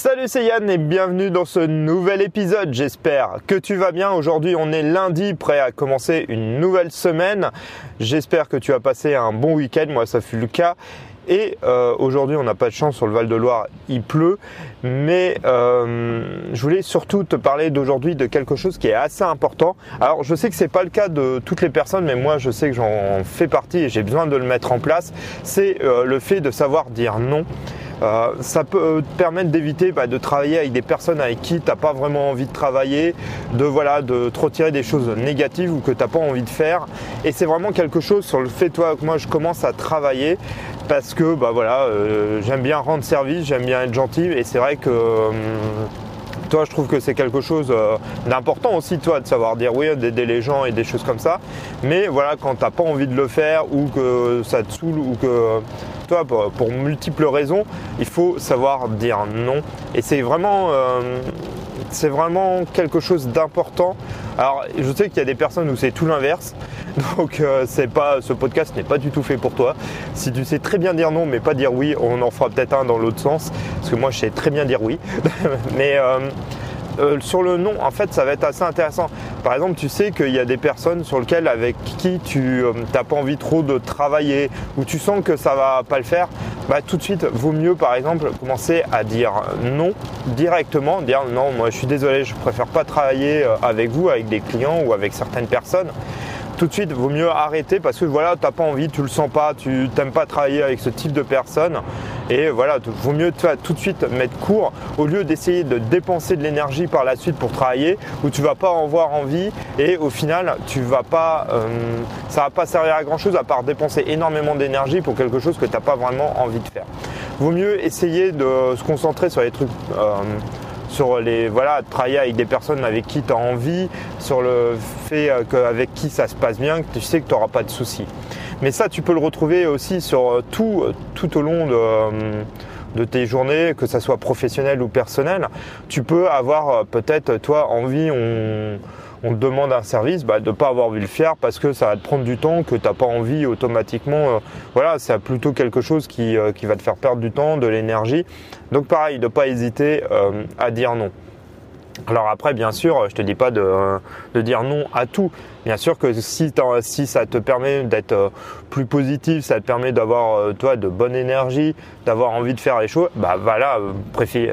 Salut c'est Yann et bienvenue dans ce nouvel épisode. J'espère que tu vas bien. Aujourd'hui on est lundi, prêt à commencer une nouvelle semaine. J'espère que tu as passé un bon week-end. Moi ça fut le cas. Et euh, aujourd'hui on n'a pas de chance sur le Val de Loire, il pleut. Mais euh, je voulais surtout te parler d'aujourd'hui de quelque chose qui est assez important. Alors je sais que c'est pas le cas de toutes les personnes, mais moi je sais que j'en fais partie et j'ai besoin de le mettre en place. C'est euh, le fait de savoir dire non. Euh, ça peut te permettre d'éviter bah, de travailler avec des personnes avec qui tu n'as pas vraiment envie de travailler, de voilà, de te retirer des choses négatives ou que tu n'as pas envie de faire. Et c'est vraiment quelque chose sur le fait toi que moi je commence à travailler parce que bah voilà, euh, j'aime bien rendre service, j'aime bien être gentil et c'est vrai que hum, toi, je trouve que c'est quelque chose euh, d'important aussi, toi, de savoir dire oui, d'aider les gens et des choses comme ça. Mais voilà, quand t'as pas envie de le faire ou que ça te saoule ou que toi, pour, multiples raisons, il faut savoir dire non. Et c'est vraiment, euh, c'est vraiment quelque chose d'important. Alors, je sais qu'il y a des personnes où c'est tout l'inverse. Donc, euh, ce podcast n'est pas du tout fait pour toi. Si tu sais très bien dire non, mais pas dire oui, on en fera peut-être un dans l'autre sens. Parce que moi, je sais très bien dire oui. mais euh, euh, sur le nom, en fait, ça va être assez intéressant. Par exemple, tu sais qu'il y a des personnes sur lesquelles avec qui tu n'as euh, pas envie trop de travailler ou tu sens que ça va pas le faire. Bah, tout de suite, vaut mieux, par exemple, commencer à dire non directement, dire non, moi, je suis désolé, je préfère pas travailler avec vous, avec des clients ou avec certaines personnes tout de suite, vaut mieux arrêter parce que voilà, t'as pas envie, tu le sens pas, tu t'aimes pas travailler avec ce type de personnes. Et voilà, vaut mieux tout de suite mettre court au lieu d'essayer de dépenser de l'énergie par la suite pour travailler où tu vas pas en avoir envie et au final, tu vas pas, euh, ça va pas servir à grand chose à part dépenser énormément d'énergie pour quelque chose que tu n'as pas vraiment envie de faire. Vaut mieux essayer de se concentrer sur les trucs euh, sur les voilà travailler avec des personnes avec qui tu as envie, sur le fait euh, qu'avec qui ça se passe bien, que tu sais que tu n'auras pas de soucis. Mais ça, tu peux le retrouver aussi sur euh, tout, euh, tout au long de, de tes journées, que ça soit professionnel ou personnel. Tu peux avoir peut-être toi envie, on on te demande un service, bah, de ne pas avoir de le faire parce que ça va te prendre du temps, que tu n'as pas envie automatiquement. Euh, voilà, c'est plutôt quelque chose qui, euh, qui, va te faire perdre du temps, de l'énergie. Donc pareil, de ne pas hésiter euh, à dire non. Alors après, bien sûr, je te dis pas de, dire non à tout. Bien sûr que si, si ça te permet d'être plus positif, ça te permet d'avoir toi de bonne énergie, d'avoir envie de faire les choses, bah voilà,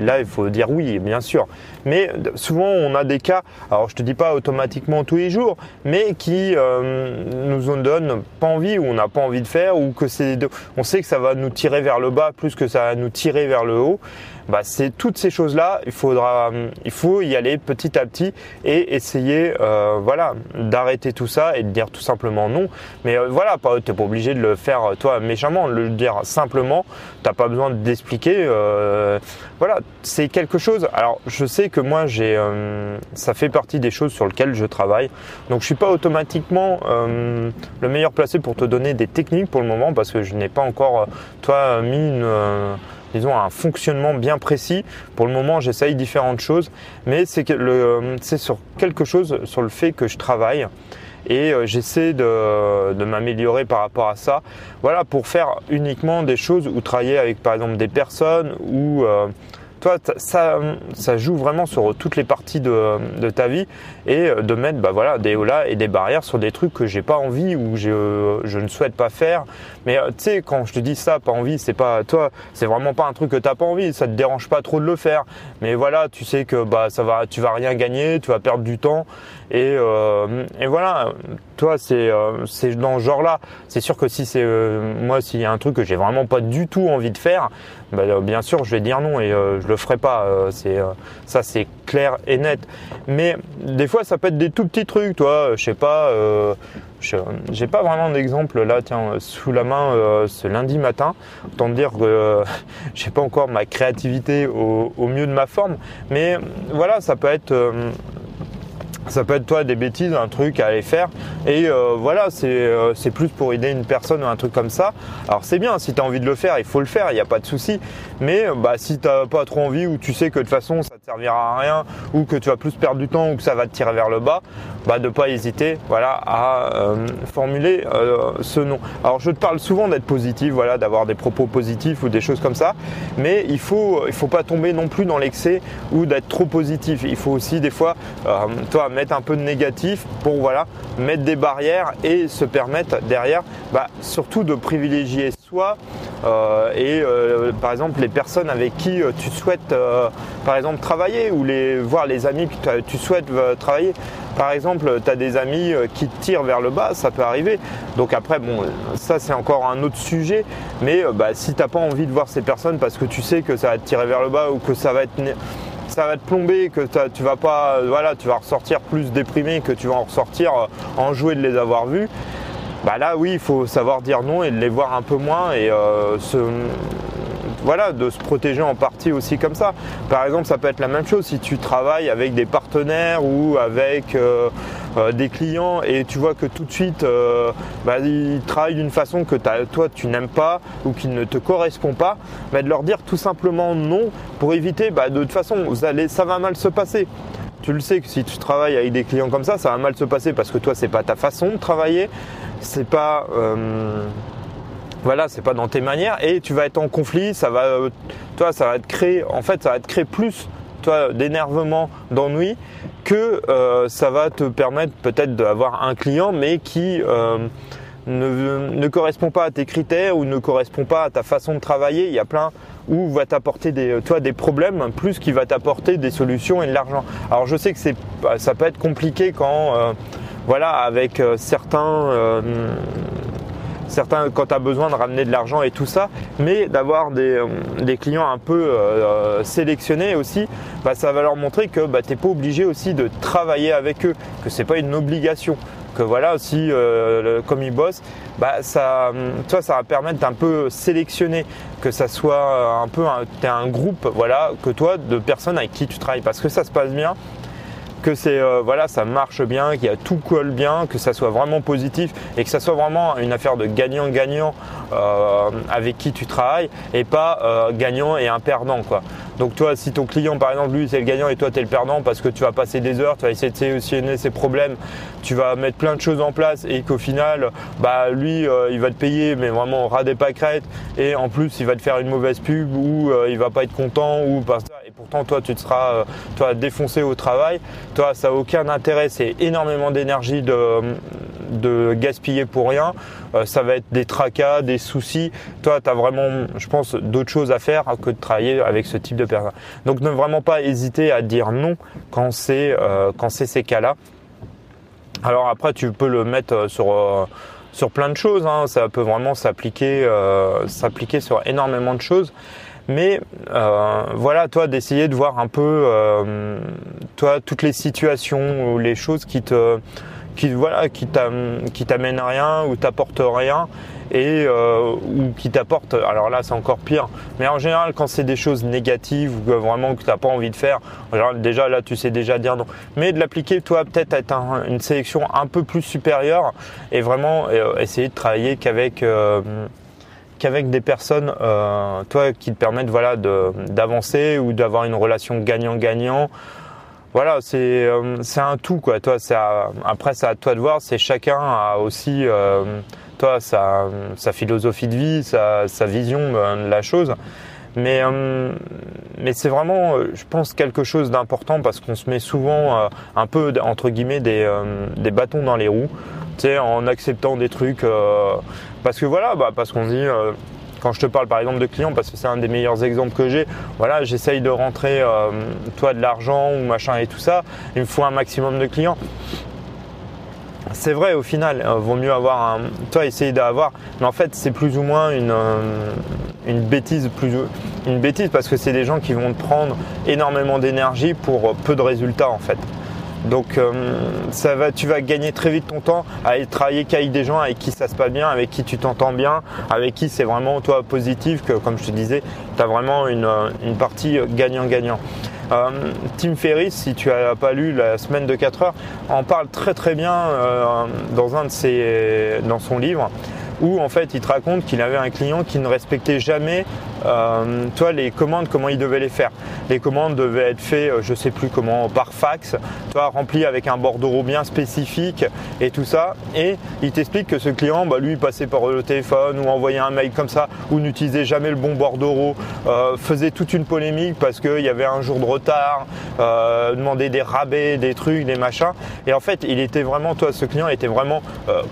là il faut dire oui, bien sûr. Mais souvent on a des cas, alors je te dis pas automatiquement tous les jours, mais qui nous donnent pas envie ou on n'a pas envie de faire ou que c'est, on sait que ça va nous tirer vers le bas plus que ça va nous tirer vers le haut. Bah c'est toutes ces choses là, il faudra, il faut y aller petit à petit et essayer, voilà, d'arrêter tout ça et de dire tout simplement non. Mais euh, voilà, tu n'es pas obligé de le faire euh, toi méchamment, le dire simplement. T'as pas besoin d'expliquer. Euh, voilà, c'est quelque chose. Alors, je sais que moi, j'ai, ça fait partie des choses sur lesquelles je travaille. Donc, je suis pas automatiquement le meilleur placé pour te donner des techniques pour le moment parce que je n'ai pas encore, toi, mis une disons un fonctionnement bien précis. Pour le moment, j'essaye différentes choses, mais c'est sur quelque chose sur le fait que je travaille et euh, j'essaie de, de m'améliorer par rapport à ça. Voilà, pour faire uniquement des choses ou travailler avec par exemple des personnes ou euh, toi, ça, ça joue vraiment sur toutes les parties de, ta vie et euh, de mettre bah voilà, des holas et des barrières sur des trucs que j'ai pas envie ou je, je ne souhaite pas faire. Mais euh, tu sais, quand je te dis ça, pas envie, c'est pas toi, c'est vraiment pas un truc que t'as pas envie, ça te dérange pas trop de le faire. Mais voilà, tu sais que bah ça va, tu vas rien gagner, tu vas perdre du temps et, euh, et voilà, toi c'est c'est dans ce genre-là. C'est sûr que si c'est moi s'il y a un truc que j'ai vraiment pas du tout envie de faire, bah, bien sûr je vais dire non et je le ferai pas. c'est ça c'est clair et net. Mais des fois, ça peut être des tout petits trucs, toi. Je sais pas. Euh, j'ai pas vraiment d'exemple là, tiens, sous la main euh, ce lundi matin. Autant dire que euh, j'ai pas encore ma créativité au, mieux de ma forme, mais voilà, ça peut être ça peut être toi des bêtises, un truc à aller faire. Et euh, voilà, euh, c'est plus pour aider une personne ou un truc comme ça. Alors c'est bien, si tu as envie de le faire, il faut le faire, il n'y a pas de souci. Mais bah, si tu n'as pas trop envie ou tu sais que de toute façon ça te servira à rien ou que tu vas plus perdre du temps ou que ça va te tirer vers le bas, bah, de pas hésiter voilà, à euh, formuler ce nom. Alors je te parle souvent d'être positif, voilà, d'avoir des propos positifs ou des choses comme ça. Mais il faut, il faut pas tomber non plus dans l'excès ou d'être trop positif. Il faut aussi des fois, toi, mettre un peu de négatif pour voilà, mettre des barrières et se permettre derrière bah, surtout de privilégier soi euh, et euh, par exemple les personnes avec qui euh, tu souhaites par exemple travailler ou les voir les amis que tu souhaites travailler. Par exemple, tu as des amis qui te tirent vers le bas, ça peut arriver. Donc après, bon, ça c'est encore un autre sujet. Mais bah, si tu n'as pas envie de voir ces personnes parce que tu sais que ça va te tirer vers le bas ou que ça va être te plomber, que tu vas pas, voilà, tu vas ressortir plus déprimé que tu vas en ressortir euh, enjoué de les avoir vus. Bah là, oui, il faut savoir dire non et les voir un peu moins et euh, voilà, de se protéger en partie aussi comme ça. Par exemple, ça peut être la même chose si tu travailles avec des partenaires ou avec euh, euh, des clients et tu vois que tout de suite bah, ils travaillent d'une façon que toi tu n'aimes pas ou qui ne te correspond pas, bah, de leur dire tout simplement non pour éviter bah, de toute façon vous allez, ça va mal se passer. Tu le sais que si tu travailles avec des clients comme ça, ça va mal se passer parce que toi c'est pas ta façon de travailler, c'est pas voilà, c'est pas dans tes manières et tu vas être en conflit, ça va, euh, toi, ça va te créer, en fait, ça va te créer plus, toi, d'énervement, d'ennui que euh, ça va te permettre peut-être d'avoir un client, mais qui euh, ne, correspond pas à tes critères ou ne correspond pas à ta façon de travailler. Il y a plein où va t'apporter des, toi, des problèmes plus qui va t'apporter des solutions et de l'argent. Alors je sais que c'est, ça peut être compliqué quand, voilà, avec certains certains quand tu as besoin de ramener de l'argent et tout ça, mais d'avoir des, euh, clients un peu euh, euh, sélectionnés aussi, bah, ça va leur montrer que bah, tu n'es pas obligé aussi de travailler avec eux, que c'est pas une obligation. Que voilà, si comme ils bossent, bah, ça, toi, ça va permettre d'un peu sélectionner, que ça soit un peu, tu un groupe, voilà, que toi, de personnes avec qui tu travailles, parce que ça se passe bien que c'est euh, voilà, ça marche bien, qu'il y a tout colle bien, que ça soit vraiment positif et que ça soit vraiment une affaire de gagnant-gagnant euh, avec qui tu travailles et pas euh, gagnant et un perdant quoi. Donc toi, si ton client par exemple lui c'est le gagnant et toi tu le perdant parce que tu vas passer des heures, tu vas essayer de solutionner ses problèmes, tu vas mettre plein de choses en place et qu'au final, bah lui il va te payer mais vraiment ras des pâquerettes et en plus il va te faire une mauvaise pub ou il va pas être content ou pas. Et pourtant toi tu te seras toi défoncé au travail. Toi, ça n'a aucun intérêt, c'est énormément d'énergie de, gaspiller pour rien. Euh, ça va être des tracas, des soucis. Toi, tu as vraiment, je pense, d'autres choses à faire que de travailler avec ce type de personne. Donc, ne vraiment pas hésiter à dire non quand c'est euh, ces cas-là. Alors après, tu peux le mettre euh, sur plein de choses. Hein. Ça peut vraiment s'appliquer s'appliquer sur énormément de choses. Mais voilà, toi, d'essayer de voir un peu, toi, toutes les situations ou les choses qui te, qui voilà, qui t'amènent rien ou t'apportent rien et euh, ou qui t'apportent. Alors là, c'est encore pire. Mais en général, quand c'est des choses négatives ou vraiment que t'as pas envie de faire, déjà là, tu sais déjà dire non. Mais de l'appliquer, toi, peut-être être une sélection un peu plus supérieure et vraiment essayer de travailler qu'avec qu'avec des personnes, euh, toi, qui te permettent voilà d'avancer ou d'avoir une relation gagnant-gagnant. Voilà, c'est euh, c'est un tout quoi. Toi, après c'est à toi de voir. C'est chacun a aussi euh, toi sa, sa philosophie de vie, sa, sa vision de la chose. Mais, mais c'est vraiment, je pense, quelque chose d'important parce qu'on se met souvent un peu, entre guillemets, des, des bâtons dans les roues en acceptant des trucs. Euh, parce que voilà, bah, parce qu'on dit, euh, quand je te parle par exemple de clients, parce que c'est un des meilleurs exemples que j'ai, voilà, j'essaye de rentrer, euh, toi, de l'argent ou machin et tout ça, il me faut un maximum de clients. C'est vrai au final, vaut mieux avoir un, toi essayer d'avoir, mais en fait c'est plus ou moins une, une bêtise, plus une bêtise parce que c'est des gens qui vont te prendre énormément d'énergie pour peu de résultats en fait. Donc euh, ça va, tu vas gagner très vite ton temps à travailler qu'avec des gens avec qui ça se passe bien, avec qui tu t'entends bien, avec qui c'est vraiment toi positif, que comme je te disais, tu as vraiment une, euh, partie gagnant-gagnant. Tim Ferriss, si tu as pas lu la semaine de 4 heures, en parle très très bien dans un de ses, dans son livre où en fait il te raconte qu'il avait un client qui ne respectait jamais euh, toi les commandes comment il devait les faire. Les commandes devaient être faites euh, je sais plus comment par fax, toi remplies avec un bordereau bien spécifique et tout ça. Et il t'explique que ce client bah, lui passait par le téléphone ou envoyait un mail comme ça ou n'utilisait jamais le bon bordereau, euh, faisait toute une polémique parce qu'il y avait un jour de retard, demandait des rabais, des trucs, des machins. Et en fait il était vraiment toi ce client était vraiment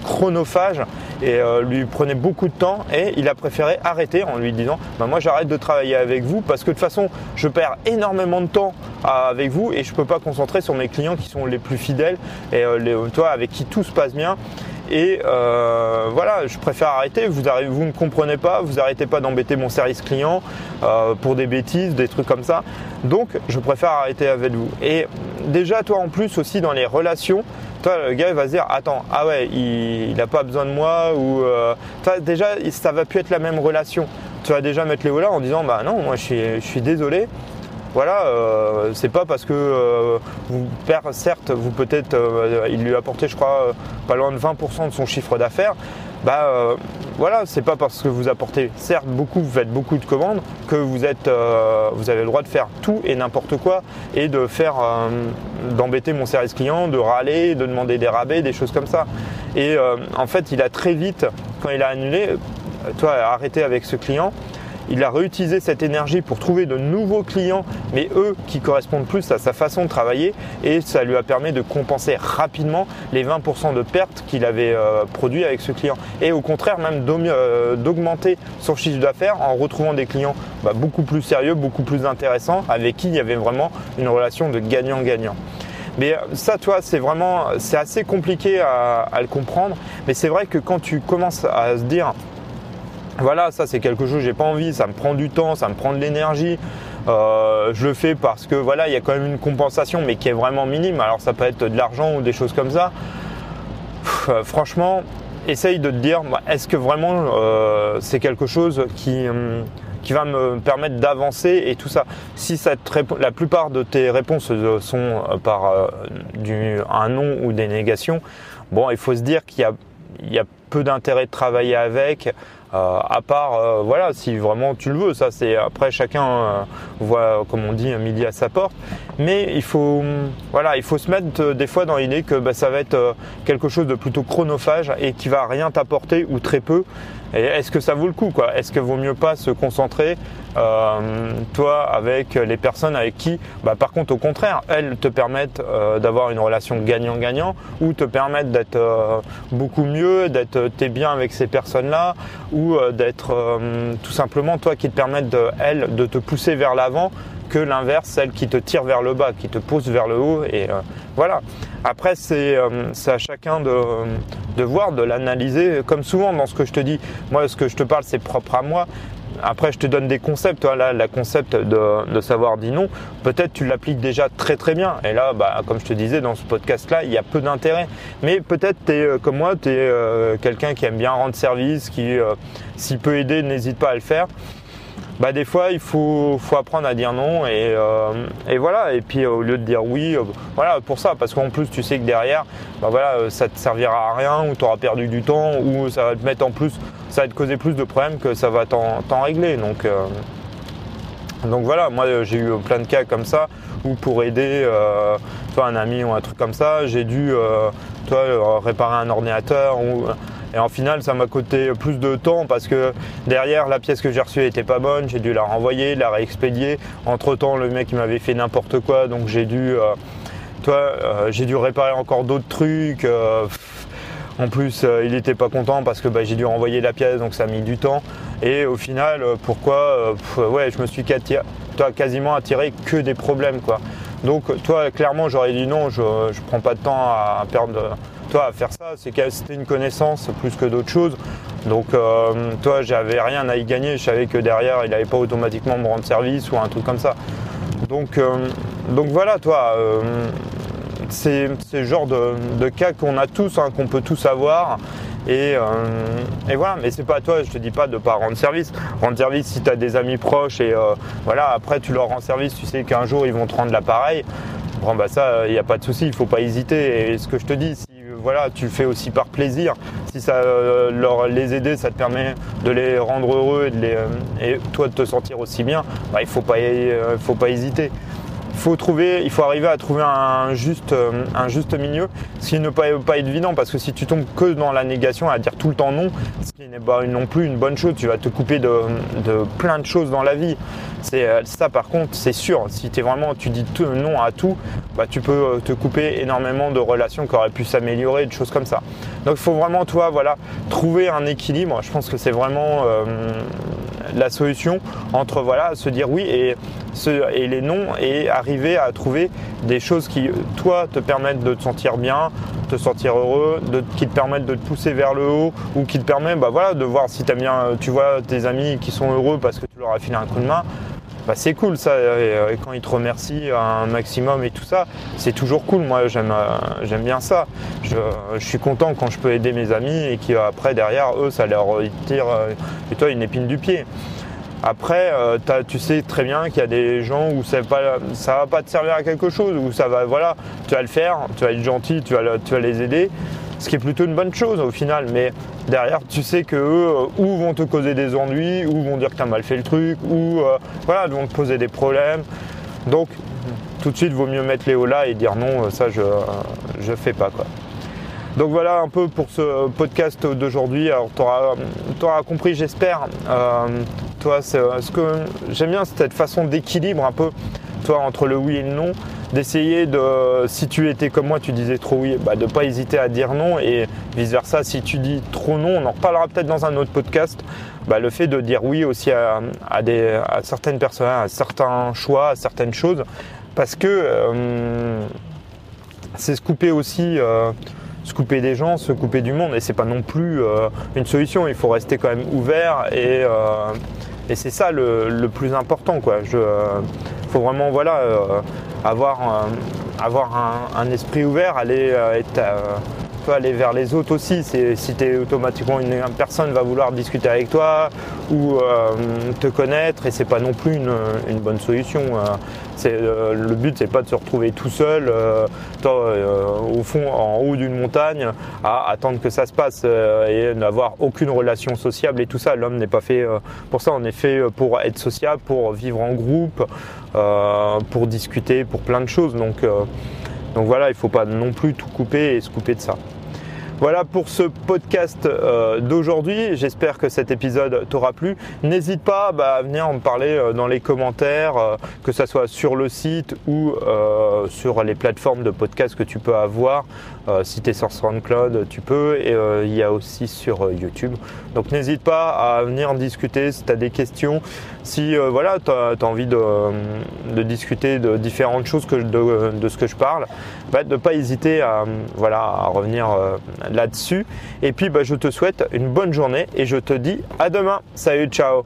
chronophage et euh, lui prenait beaucoup de temps et il a préféré arrêter en lui disant bah, moi j'arrête de travailler avec vous parce que de toute façon je perds énormément de temps avec vous et je peux pas concentrer sur mes clients qui sont les plus fidèles et euh, avec qui tout se passe bien et euh, voilà, je préfère arrêter. Vous ne vous me comprenez pas, vous arrêtez pas d'embêter mon service client euh, pour des bêtises, des trucs comme ça. Donc, je préfère arrêter avec vous. Et déjà, toi en plus aussi dans les relations, toi le gars va se dire attends ah ouais il, n'a pas besoin de moi ou euh, déjà ça va plus être la même relation. Tu vas déjà mettre les là en disant bah non moi je suis, je suis désolé voilà, euh, c'est pas parce que euh, vous perdez, certes, vous peut-être, euh, il lui a je crois, pas loin de 20% de son chiffre d'affaires. Bah voilà, c'est pas parce que vous apportez, certes, beaucoup, vous faites beaucoup de commandes, que vous êtes, vous avez le droit de faire tout et n'importe quoi et de faire, d'embêter mon service client, de râler, de demander des rabais, des choses comme ça. Et en fait, il a très vite, quand il a annulé, toi, arrêté avec ce client, il a réutilisé cette énergie pour trouver de nouveaux clients, mais eux qui correspondent plus à sa façon de travailler et ça lui a permis de compenser rapidement les 20% de pertes qu'il avait euh, produit avec ce client. Et au contraire, même euh, d'augmenter son chiffre d'affaires en retrouvant des clients bah, beaucoup plus sérieux, beaucoup plus intéressants, avec qui il y avait vraiment une relation de gagnant-gagnant. Mais euh, ça, toi, c'est vraiment, c'est assez compliqué à, à, le comprendre. Mais c'est vrai que quand tu commences à se dire, voilà, ça c'est quelque chose, j'ai pas envie, ça me prend du temps, ça me prend de l'énergie. Euh, je le fais parce que voilà, il y a quand même une compensation, mais qui est vraiment minime. Alors ça peut être de l'argent ou des choses comme ça. Euh, franchement, essaye de te dire, est-ce que vraiment euh, c'est quelque chose qui, hum, qui va me permettre d'avancer et tout ça? Si cette la plupart de tes réponses sont par du, un non ou des négations, bon, il faut se dire qu'il y y a peu d'intérêt de travailler avec. Euh, à part, euh, voilà, si vraiment tu le veux, ça c'est après chacun euh, voit, comme on dit, midi à sa porte. Mais il faut, voilà, il faut se mettre des fois dans l'idée que bah, ça va être quelque chose de plutôt chronophage et qui va rien t'apporter ou très peu. Et est-ce que ça vaut le coup Est-ce que vaut mieux pas se concentrer euh, toi avec les personnes avec qui, bah, par contre au contraire, elles te permettent euh, d'avoir une relation gagnant-gagnant ou te permettent d'être euh, beaucoup mieux, d'être t'es bien avec ces personnes-là ou d'être tout simplement toi qui te permettent de elles de te pousser vers l'avant que l'inverse, celle qui te tire vers le bas, qui te pousse vers le haut. Et voilà. Après, c'est à chacun de, voir, de l'analyser. Comme souvent dans ce que je te dis, moi, ce que je te parle, c'est propre à moi. Après, je te donne des concepts. Toi, là, la concept de, savoir dire non, peut-être tu l'appliques déjà très très bien. Et là, bah, comme je te disais dans ce podcast-là, il y a peu d'intérêt. Mais peut-être tu es euh, comme moi, tu es euh, quelqu'un qui aime bien rendre service, qui, euh, s'il peut aider, n'hésite pas à le faire bah des fois il faut, faut apprendre à dire non et, euh, et voilà. Et puis au lieu de dire oui euh, voilà pour ça. Parce qu'en plus tu sais que derrière bah voilà euh, ça te servira à rien ou tu auras perdu du temps ou ça va te mettre en plus ça va te causer plus de problèmes que ça va t'en régler. Donc donc voilà. Moi j'ai eu plein de cas comme ça où pour aider toi un ami ou un truc comme ça j'ai dû toi réparer un ordinateur ou et en final, ça m'a coûté plus de temps parce que derrière, la pièce que j'ai reçue n'était pas bonne. J'ai dû la renvoyer, la réexpédier. Entre temps, le mec m'avait fait n'importe quoi, donc j'ai dû, euh, euh, dû réparer encore d'autres trucs. Euh, en plus, il n'était pas content parce que bah, j'ai dû renvoyer la pièce, donc ça a mis du temps. Et au final, pourquoi Ouais, je me suis toi, quasiment attiré que des problèmes, quoi. Donc, toi, clairement, j'aurais dit non, je ne prends pas de temps à perdre toi à faire ça, c'est que c'était une connaissance plus que d'autres choses. Donc euh, toi j'avais rien à y gagner, je savais que derrière il n'allait pas automatiquement me rendre service ou un truc comme ça. Donc, euh, donc voilà toi, euh, c'est le genre de, cas qu'on a tous, hein, qu'on peut tous avoir. Et, et voilà, mais c'est pas à toi, je te dis pas de pas rendre service. Rendre service si tu as des amis proches et voilà, après tu leur rends service, tu sais qu'un jour ils vont te rendre l'appareil. Bon bah ça, il n'y a pas de souci, il faut pas hésiter. Et ce que je te dis, si voilà, tu le fais aussi par plaisir. Si ça euh, leur les aider, ça te permet de les rendre heureux et, euh, toi de te sentir aussi bien, bah, il faut euh, faut pas hésiter faut trouver, il faut arriver à trouver un juste, euh, milieu, ce qui ne peut pas être évident parce que si tu tombes que dans la négation, à dire tout le temps non, ce qui n'est pas non plus une bonne chose, tu vas te couper de, plein de choses dans la vie. C'est euh, ça par contre, c'est sûr. Si es vraiment, tu dis non à tout, bah, tu peux euh, te couper énormément de relations qui auraient pu s'améliorer, de choses comme ça. Donc il faut vraiment, toi, voilà, trouver un équilibre. Je pense que c'est vraiment la solution entre voilà, se dire oui et et les noms et arriver à trouver des choses qui, toi, te permettent de te sentir bien, te sentir heureux, qui te permettent de te pousser vers le haut ou qui te permettent bah, de voir si tu bien, tu vois tes amis qui sont heureux parce que tu leur as filé un coup de main. Bah, c'est cool ça, et quand ils te remercient un maximum et tout ça, c'est toujours cool. Moi, j'aime, euh, bien ça. Je, suis content quand je peux aider mes amis et qu'après, derrière, eux, ça leur tire, euh, et toi, une épine du pied. Après, euh, tu sais très bien qu'il y a des gens où ça va, va pas te servir à quelque chose, où ça va, voilà, tu vas le faire, tu vas être gentil, tu vas les aider, ce qui est plutôt une bonne chose au final. Mais derrière, tu sais que eux, euh, ou vont te causer des ennuis, ou vont dire que tu as mal fait le truc, ou euh, voilà, vont te poser des problèmes. Donc, tout de suite, vaut mieux mettre les hauts là et dire non, ça je, je fais pas quoi. Donc voilà un peu pour ce podcast d'aujourd'hui. Alors tu auras, compris, j'espère. Euh, toi, ce que j'aime bien cette façon d'équilibre un peu, toi, entre le oui et le non, d'essayer de, si tu étais comme moi, tu disais trop oui, bah, de pas hésiter à dire non et vice versa. Si tu dis trop non, on en reparlera peut-être dans un autre podcast. Bah, le fait de dire oui aussi à, à certaines personnes, à certains choix, à certaines choses, parce que euh, c'est se couper aussi. Euh, se couper des gens, se couper du monde, et c'est pas non plus euh, une solution. Il faut rester quand même ouvert et, et c'est ça le, plus important. Quoi. Faut vraiment voilà avoir avoir un, esprit ouvert, aller être aller vers les autres aussi. Si tu es automatiquement une, personne va vouloir discuter avec toi ou te connaître et c'est pas non plus une, une bonne solution. Euh, le but, c'est pas de se retrouver tout seul, euh, euh, au fond, en haut d'une montagne, à attendre que ça se passe et n'avoir aucune relation sociable et tout ça. L'homme n'est pas fait pour ça. On est fait pour être sociable, pour vivre en groupe, pour discuter, plein de choses. Donc, donc voilà, il faut pas non plus tout couper et se couper de ça. Voilà pour ce podcast euh, d'aujourd'hui. J'espère que cet épisode t'aura plu. N'hésite pas bah, à venir me parler euh, dans les commentaires, euh, que ce soit sur le site ou sur les plateformes de podcast que tu peux avoir. si tu es sur SoundCloud, tu peux. Et il y a aussi sur YouTube. Donc n'hésite pas à venir discuter si tu as des questions. Si voilà, tu as, envie de, discuter de différentes choses que de, ce que je parle, bah, ne pas hésiter à, voilà, revenir là-dessus. Et puis bah, je te souhaite une bonne journée et je te dis à demain. Salut, ciao